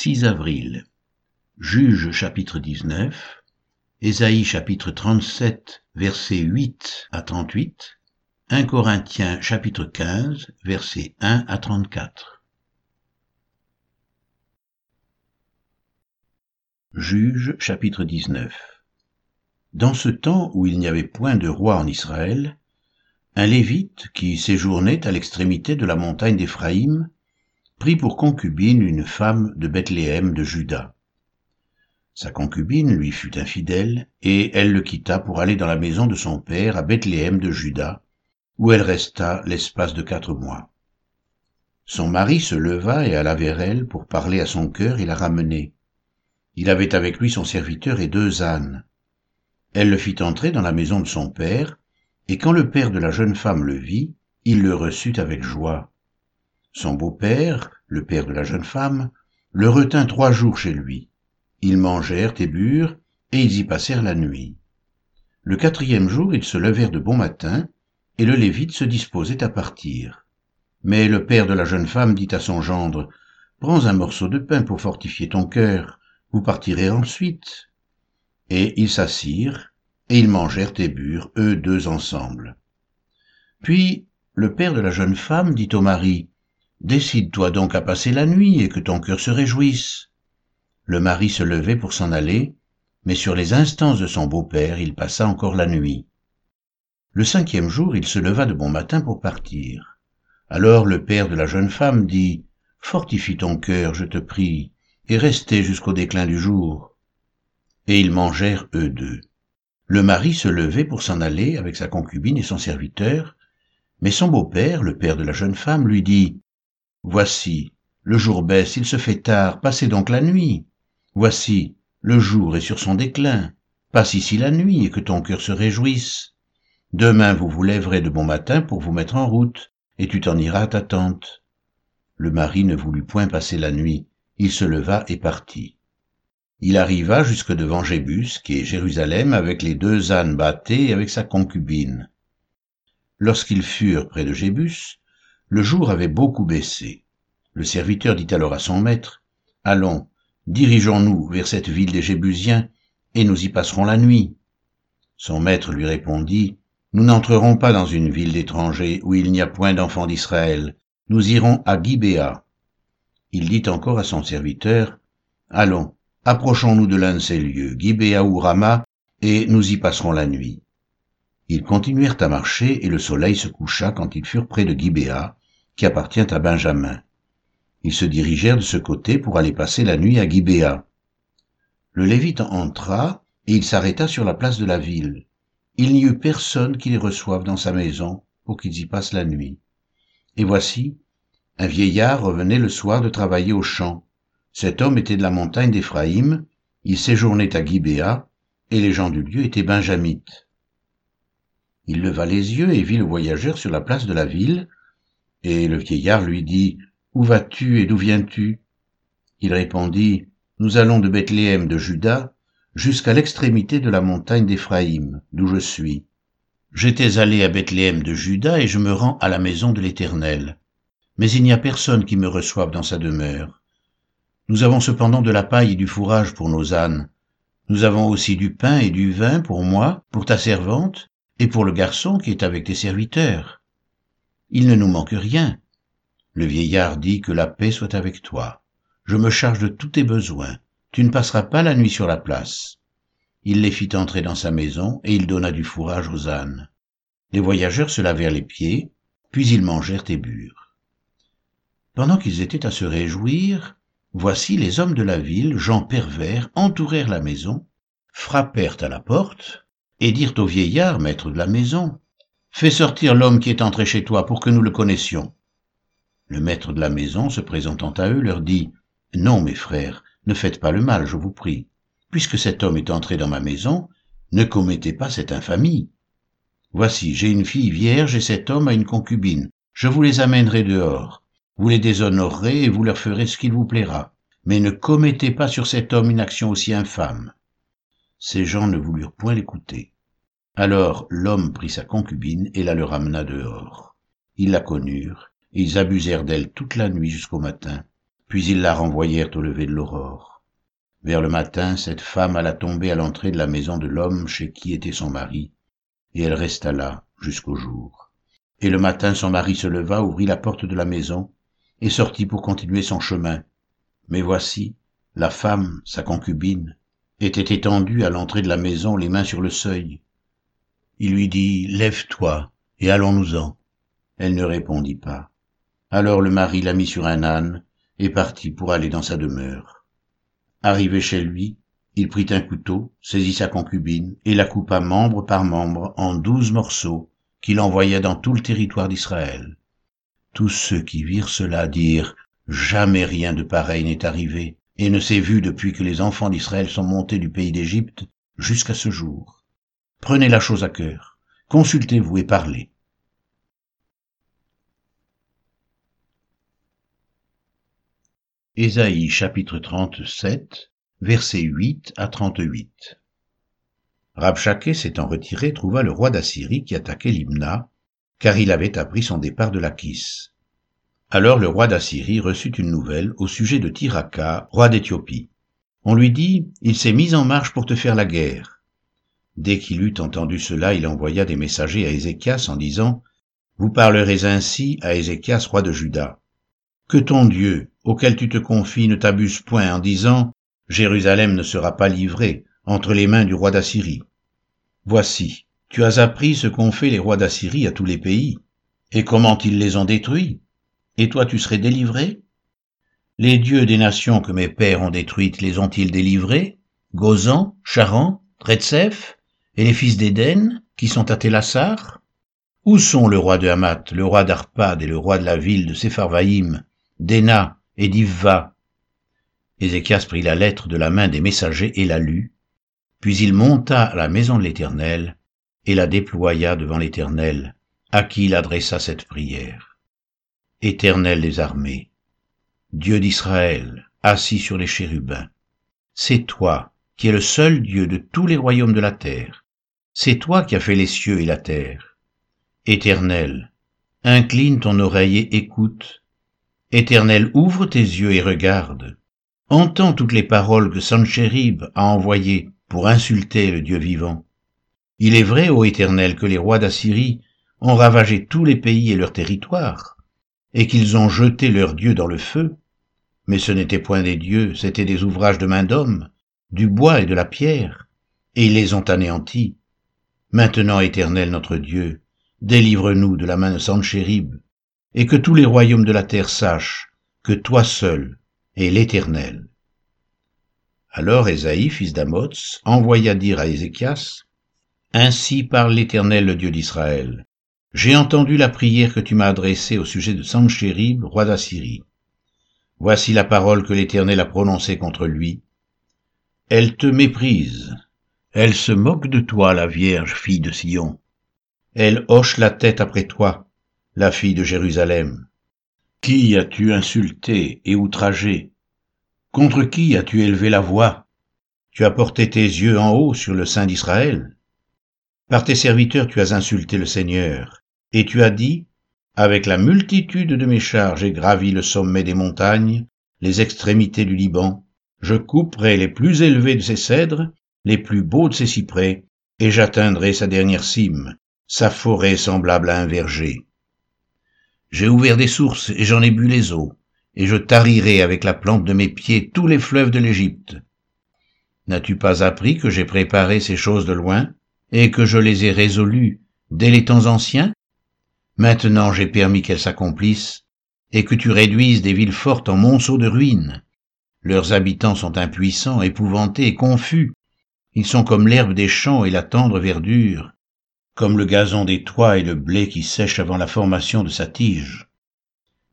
6 avril. Juge chapitre 19, Ésaïe chapitre 37 versets 8 à 38, 1 Corinthiens chapitre 15 versets 1 à 34. Juge chapitre 19 Dans ce temps où il n'y avait point de roi en Israël, un Lévite qui séjournait à l'extrémité de la montagne d'Éphraïm prit pour concubine une femme de Bethléem de Juda. Sa concubine lui fut infidèle, et elle le quitta pour aller dans la maison de son père à Bethléem de Juda, où elle resta l'espace de quatre mois. Son mari se leva et alla vers elle pour parler à son cœur et la ramener. Il avait avec lui son serviteur et deux ânes. Elle le fit entrer dans la maison de son père, et quand le père de la jeune femme le vit, il le reçut avec joie. Son beau-père, le père de la jeune femme, le retint trois jours chez lui. Ils mangèrent et burent, et ils y passèrent la nuit. Le quatrième jour, ils se levèrent de bon matin, et le Lévite se disposait à partir. Mais le père de la jeune femme dit à son gendre, Prends un morceau de pain pour fortifier ton cœur, vous partirez ensuite. Et ils s'assirent, et ils mangèrent et burent, eux deux ensemble. Puis le père de la jeune femme dit au mari, Décide-toi donc à passer la nuit et que ton cœur se réjouisse. Le mari se levait pour s'en aller, mais sur les instances de son beau-père, il passa encore la nuit. Le cinquième jour, il se leva de bon matin pour partir. Alors le père de la jeune femme dit, Fortifie ton cœur, je te prie, et restez jusqu'au déclin du jour. Et ils mangèrent eux deux. Le mari se levait pour s'en aller avec sa concubine et son serviteur, mais son beau-père, le père de la jeune femme, lui dit, Voici, le jour baisse, il se fait tard, passez donc la nuit. Voici, le jour est sur son déclin, passe ici la nuit et que ton cœur se réjouisse. Demain vous vous lèverez de bon matin pour vous mettre en route, et tu t'en iras à ta tante. Le mari ne voulut point passer la nuit, il se leva et partit. Il arriva jusque devant Jébus, qui est Jérusalem, avec les deux ânes bâtés et avec sa concubine. Lorsqu'ils furent près de Jébus, le jour avait beaucoup baissé. Le serviteur dit alors à son maître, Allons, dirigeons-nous vers cette ville des Jébusiens, et nous y passerons la nuit. Son maître lui répondit, Nous n'entrerons pas dans une ville d'étrangers où il n'y a point d'enfants d'Israël, nous irons à Gibéa. Il dit encore à son serviteur, Allons, approchons-nous de l'un de ces lieux, Gibéa ou Rama, et nous y passerons la nuit. Ils continuèrent à marcher, et le soleil se coucha quand ils furent près de Gibéa, qui appartient à Benjamin. Ils se dirigèrent de ce côté pour aller passer la nuit à Gibéa. Le Lévite entra, et il s'arrêta sur la place de la ville. Il n'y eut personne qui les reçoive dans sa maison pour qu'ils y passent la nuit. Et voici, un vieillard revenait le soir de travailler au champ. Cet homme était de la montagne d'Éphraïm, il séjournait à Gibéa, et les gens du lieu étaient benjamites. Il leva les yeux et vit le voyageur sur la place de la ville, et le vieillard lui dit, Où vas-tu et d'où viens-tu? Il répondit, Nous allons de Bethléem de Juda jusqu'à l'extrémité de la montagne d'Éphraïm, d'où je suis. J'étais allé à Bethléem de Juda et je me rends à la maison de l'Éternel. Mais il n'y a personne qui me reçoive dans sa demeure. Nous avons cependant de la paille et du fourrage pour nos ânes. Nous avons aussi du pain et du vin pour moi, pour ta servante, et pour le garçon qui est avec tes serviteurs il ne nous manque rien. Le vieillard dit que la paix soit avec toi. Je me charge de tous tes besoins. Tu ne passeras pas la nuit sur la place. Il les fit entrer dans sa maison, et il donna du fourrage aux ânes. Les voyageurs se lavèrent les pieds, puis ils mangèrent et burent. Pendant qu'ils étaient à se réjouir, voici les hommes de la ville, gens pervers, entourèrent la maison, frappèrent à la porte, et dirent au vieillard, maître de la maison, Fais sortir l'homme qui est entré chez toi pour que nous le connaissions. Le maître de la maison, se présentant à eux, leur dit, Non, mes frères, ne faites pas le mal, je vous prie. Puisque cet homme est entré dans ma maison, ne commettez pas cette infamie. Voici, j'ai une fille vierge et cet homme a une concubine. Je vous les amènerai dehors. Vous les déshonorerez et vous leur ferez ce qu'il vous plaira. Mais ne commettez pas sur cet homme une action aussi infâme. Ces gens ne voulurent point l'écouter. Alors l'homme prit sa concubine et la leur amena dehors. Ils la connurent, et ils abusèrent d'elle toute la nuit jusqu'au matin. puis ils la renvoyèrent au lever de l'aurore. Vers le matin, cette femme alla tomber à l'entrée de la maison de l'homme chez qui était son mari, et elle resta là jusqu'au jour. Et le matin, son mari se leva, ouvrit la porte de la maison, et sortit pour continuer son chemin. Mais voici, la femme, sa concubine, était étendue à l'entrée de la maison, les mains sur le seuil. Il lui dit, Lève-toi, et allons-nous-en. Elle ne répondit pas. Alors le mari la mit sur un âne, et partit pour aller dans sa demeure. Arrivé chez lui, il prit un couteau, saisit sa concubine, et la coupa membre par membre en douze morceaux, qu'il envoya dans tout le territoire d'Israël. Tous ceux qui virent cela dirent, Jamais rien de pareil n'est arrivé, et ne s'est vu depuis que les enfants d'Israël sont montés du pays d'Égypte jusqu'à ce jour. Prenez la chose à cœur, consultez-vous et parlez. Ésaïe chapitre 37, versets 8 à 38 Rabshakeh s'étant retiré trouva le roi d'Assyrie qui attaquait Limna, car il avait appris son départ de Lachis. Alors le roi d'Assyrie reçut une nouvelle au sujet de Tiraka, roi d'Éthiopie. On lui dit, il s'est mis en marche pour te faire la guerre. Dès qu'il eut entendu cela, il envoya des messagers à Ézéchias en disant, Vous parlerez ainsi à Ézéchias, roi de Juda. Que ton Dieu, auquel tu te confies, ne t'abuse point en disant, Jérusalem ne sera pas livrée entre les mains du roi d'Assyrie. Voici, tu as appris ce qu'ont fait les rois d'Assyrie à tous les pays, et comment ils les ont détruits, et toi tu serais délivré? Les dieux des nations que mes pères ont détruites les ont-ils délivrés? Gozan, Charan, Tretsef, et les fils d'Éden, qui sont à Télassar Où sont le roi de Hamath, le roi d'Arpad et le roi de la ville de Sepharvaïm, d'Ena et d'Ivva? Ézéchias prit la lettre de la main des messagers et la lut, puis il monta à la maison de l'Éternel, et la déploya devant l'Éternel, à qui il adressa cette prière. Éternel des armées, Dieu d'Israël, assis sur les chérubins, c'est toi qui es le seul Dieu de tous les royaumes de la terre, c'est toi qui as fait les cieux et la terre. Éternel, incline ton oreille et écoute. Éternel, ouvre tes yeux et regarde. Entends toutes les paroles que Sanchérib a envoyées pour insulter le Dieu vivant. Il est vrai, ô Éternel, que les rois d'Assyrie ont ravagé tous les pays et leurs territoires, et qu'ils ont jeté leurs dieux dans le feu. Mais ce n'étaient point des dieux, c'étaient des ouvrages de main d'homme, du bois et de la pierre, et ils les ont anéantis. Maintenant, Éternel notre Dieu, délivre-nous de la main de Sanchérib, et que tous les royaumes de la terre sachent que toi seul es l'Éternel. Alors Ésaïe, fils d'Amoz, envoya dire à Ézéchias, Ainsi parle l'Éternel, le Dieu d'Israël. J'ai entendu la prière que tu m'as adressée au sujet de Sanchérib, roi d'Assyrie. Voici la parole que l'Éternel a prononcée contre lui. Elle te méprise. Elle se moque de toi, la Vierge, fille de Sion. Elle hoche la tête après toi, la fille de Jérusalem. Qui as-tu insulté et outragé? Contre qui as-tu élevé la voix? Tu as porté tes yeux en haut sur le sein d'Israël par tes serviteurs tu as insulté le Seigneur, et tu as dit, Avec la multitude de mes chars j'ai gravi le sommet des montagnes, les extrémités du Liban, je couperai les plus élevés de ses cèdres, les plus beaux de ses cyprès, et j'atteindrai sa dernière cime, sa forêt semblable à un verger. J'ai ouvert des sources et j'en ai bu les eaux, et je tarirai avec la plante de mes pieds tous les fleuves de l'Égypte. N'as-tu pas appris que j'ai préparé ces choses de loin, et que je les ai résolues dès les temps anciens? Maintenant j'ai permis qu'elles s'accomplissent, et que tu réduises des villes fortes en monceaux de ruines. Leurs habitants sont impuissants, épouvantés confus. Ils sont comme l'herbe des champs et la tendre verdure, comme le gazon des toits et le blé qui sèche avant la formation de sa tige.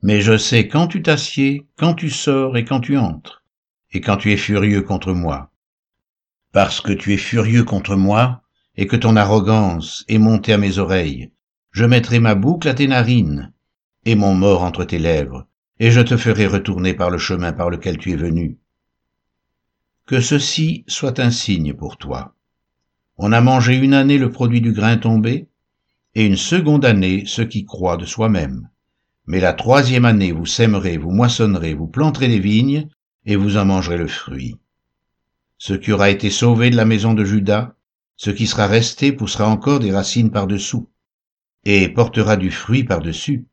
Mais je sais quand tu t'assieds, quand tu sors et quand tu entres, et quand tu es furieux contre moi. Parce que tu es furieux contre moi, et que ton arrogance est montée à mes oreilles, je mettrai ma boucle à tes narines, et mon mort entre tes lèvres, et je te ferai retourner par le chemin par lequel tu es venu. Que ceci soit un signe pour toi. On a mangé une année le produit du grain tombé, et une seconde année ce qui croit de soi-même. Mais la troisième année, vous sèmerez, vous moissonnerez, vous planterez des vignes, et vous en mangerez le fruit. Ce qui aura été sauvé de la maison de Judas, ce qui sera resté poussera encore des racines par-dessous, et portera du fruit par-dessus,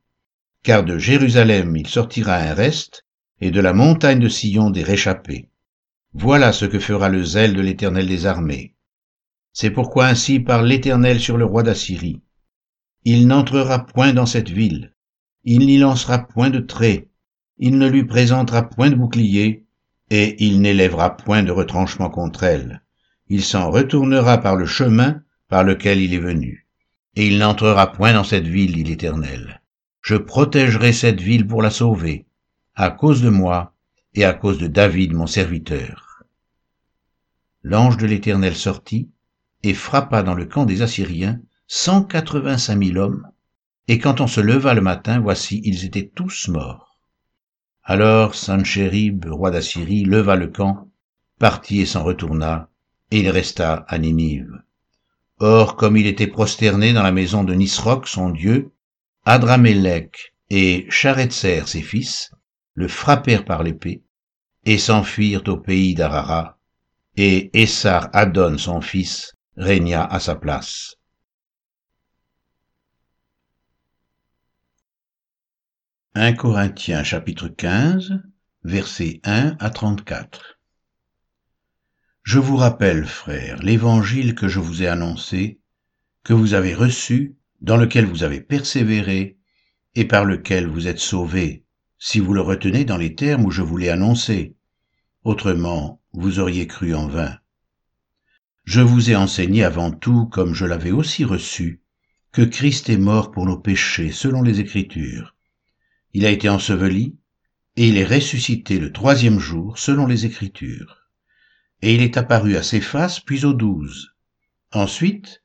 car de Jérusalem il sortira un reste, et de la montagne de Sion des réchappés. Voilà ce que fera le zèle de l'Éternel des armées. C'est pourquoi ainsi parle l'Éternel sur le roi d'Assyrie. Il n'entrera point dans cette ville, il n'y lancera point de trait, il ne lui présentera point de bouclier, et il n'élèvera point de retranchement contre elle. Il s'en retournera par le chemin par lequel il est venu. Et il n'entrera point dans cette ville, dit l'Éternel. Je protégerai cette ville pour la sauver, à cause de moi et à cause de David mon serviteur. L'ange de l'Éternel sortit et frappa dans le camp des Assyriens cent quatre-vingt-cinq mille hommes, et quand on se leva le matin, voici, ils étaient tous morts. Alors Sanchérib, roi d'Assyrie, leva le camp, partit et s'en retourna, et il resta à Ninive. Or, comme il était prosterné dans la maison de Nisroch, son dieu, Adramélec et Charetzer, ses fils, le frappèrent par l'épée, et s'enfuirent au pays d'Arara, et Essar Adon, son fils, régna à sa place. 1 Corinthiens chapitre 15, versets 1 à 34. Je vous rappelle, frères, l'évangile que je vous ai annoncé, que vous avez reçu, dans lequel vous avez persévéré, et par lequel vous êtes sauvés, si vous le retenez dans les termes où je vous l'ai annoncé. Autrement, vous auriez cru en vain. Je vous ai enseigné avant tout, comme je l'avais aussi reçu, que Christ est mort pour nos péchés, selon les Écritures il a été enseveli, et il est ressuscité le troisième jour selon les Écritures. Et il est apparu à ses faces, puis aux douze. Ensuite,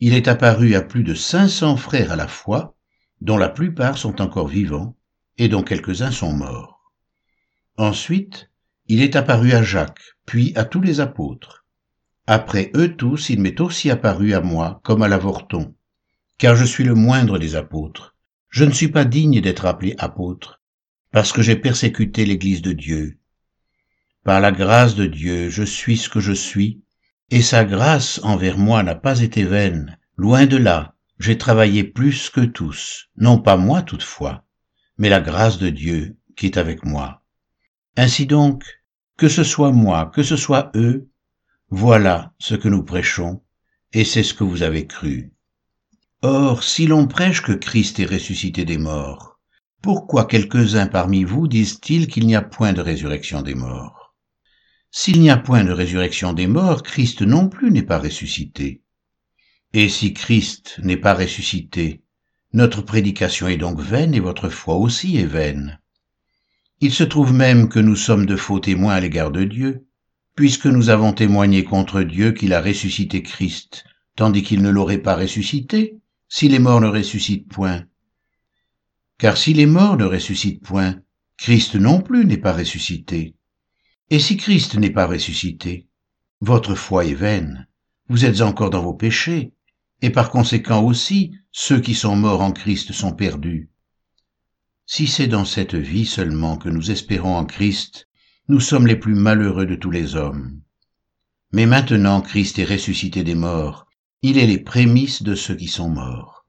il est apparu à plus de cinq cents frères à la fois, dont la plupart sont encore vivants, et dont quelques-uns sont morts. Ensuite, il est apparu à Jacques, puis à tous les apôtres. Après eux tous, il m'est aussi apparu à moi comme à l'avorton, car je suis le moindre des apôtres, je ne suis pas digne d'être appelé apôtre, parce que j'ai persécuté l'Église de Dieu. Par la grâce de Dieu, je suis ce que je suis, et sa grâce envers moi n'a pas été vaine. Loin de là, j'ai travaillé plus que tous, non pas moi toutefois, mais la grâce de Dieu qui est avec moi. Ainsi donc, que ce soit moi, que ce soit eux, voilà ce que nous prêchons, et c'est ce que vous avez cru. Or, si l'on prêche que Christ est ressuscité des morts, pourquoi quelques-uns parmi vous disent-ils qu'il n'y a point de résurrection des morts? S'il n'y a point de résurrection des morts, Christ non plus n'est pas ressuscité. Et si Christ n'est pas ressuscité, notre prédication est donc vaine et votre foi aussi est vaine. Il se trouve même que nous sommes de faux témoins à l'égard de Dieu, puisque nous avons témoigné contre Dieu qu'il a ressuscité Christ, tandis qu'il ne l'aurait pas ressuscité si les morts ne ressuscitent point. Car si les morts ne ressuscitent point, Christ non plus n'est pas ressuscité. Et si Christ n'est pas ressuscité, votre foi est vaine, vous êtes encore dans vos péchés, et par conséquent aussi ceux qui sont morts en Christ sont perdus. Si c'est dans cette vie seulement que nous espérons en Christ, nous sommes les plus malheureux de tous les hommes. Mais maintenant Christ est ressuscité des morts, il est les prémices de ceux qui sont morts.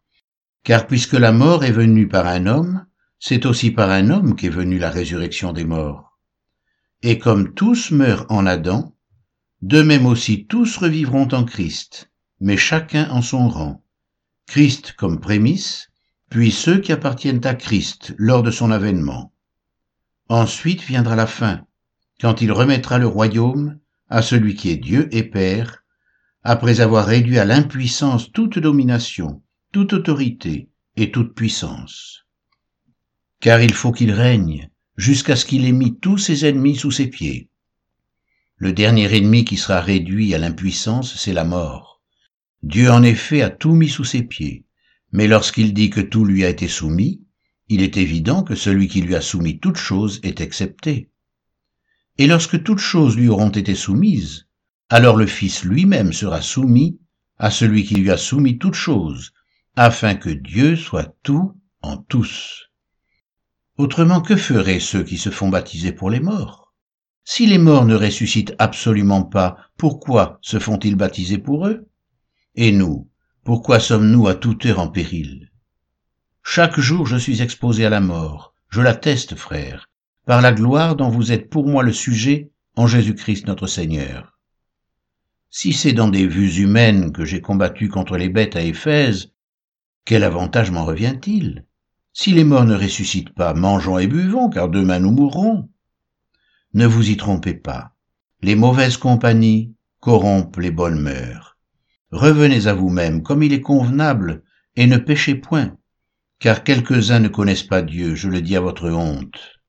Car puisque la mort est venue par un homme, c'est aussi par un homme qu'est venue la résurrection des morts. Et comme tous meurent en Adam, de même aussi tous revivront en Christ, mais chacun en son rang. Christ comme prémisse, puis ceux qui appartiennent à Christ lors de son avènement. Ensuite viendra la fin, quand il remettra le royaume à celui qui est Dieu et Père, après avoir réduit à l'impuissance toute domination, toute autorité et toute puissance. Car il faut qu'il règne jusqu'à ce qu'il ait mis tous ses ennemis sous ses pieds. Le dernier ennemi qui sera réduit à l'impuissance, c'est la mort. Dieu en effet a tout mis sous ses pieds, mais lorsqu'il dit que tout lui a été soumis, il est évident que celui qui lui a soumis toutes choses est excepté. Et lorsque toutes choses lui auront été soumises, alors le Fils lui-même sera soumis à celui qui lui a soumis toutes choses, afin que Dieu soit tout en tous. Autrement, que feraient ceux qui se font baptiser pour les morts? Si les morts ne ressuscitent absolument pas, pourquoi se font-ils baptiser pour eux? Et nous, pourquoi sommes-nous à toute heure en péril? Chaque jour je suis exposé à la mort, je l'atteste, frère, par la gloire dont vous êtes pour moi le sujet en Jésus-Christ notre Seigneur. Si c'est dans des vues humaines que j'ai combattu contre les bêtes à Éphèse, quel avantage m'en revient-il? Si les morts ne ressuscitent pas, mangeons et buvons, car demain nous mourrons. Ne vous y trompez pas. Les mauvaises compagnies corrompent les bonnes mœurs. Revenez à vous-même comme il est convenable, et ne péchez point, car quelques-uns ne connaissent pas Dieu, je le dis à votre honte.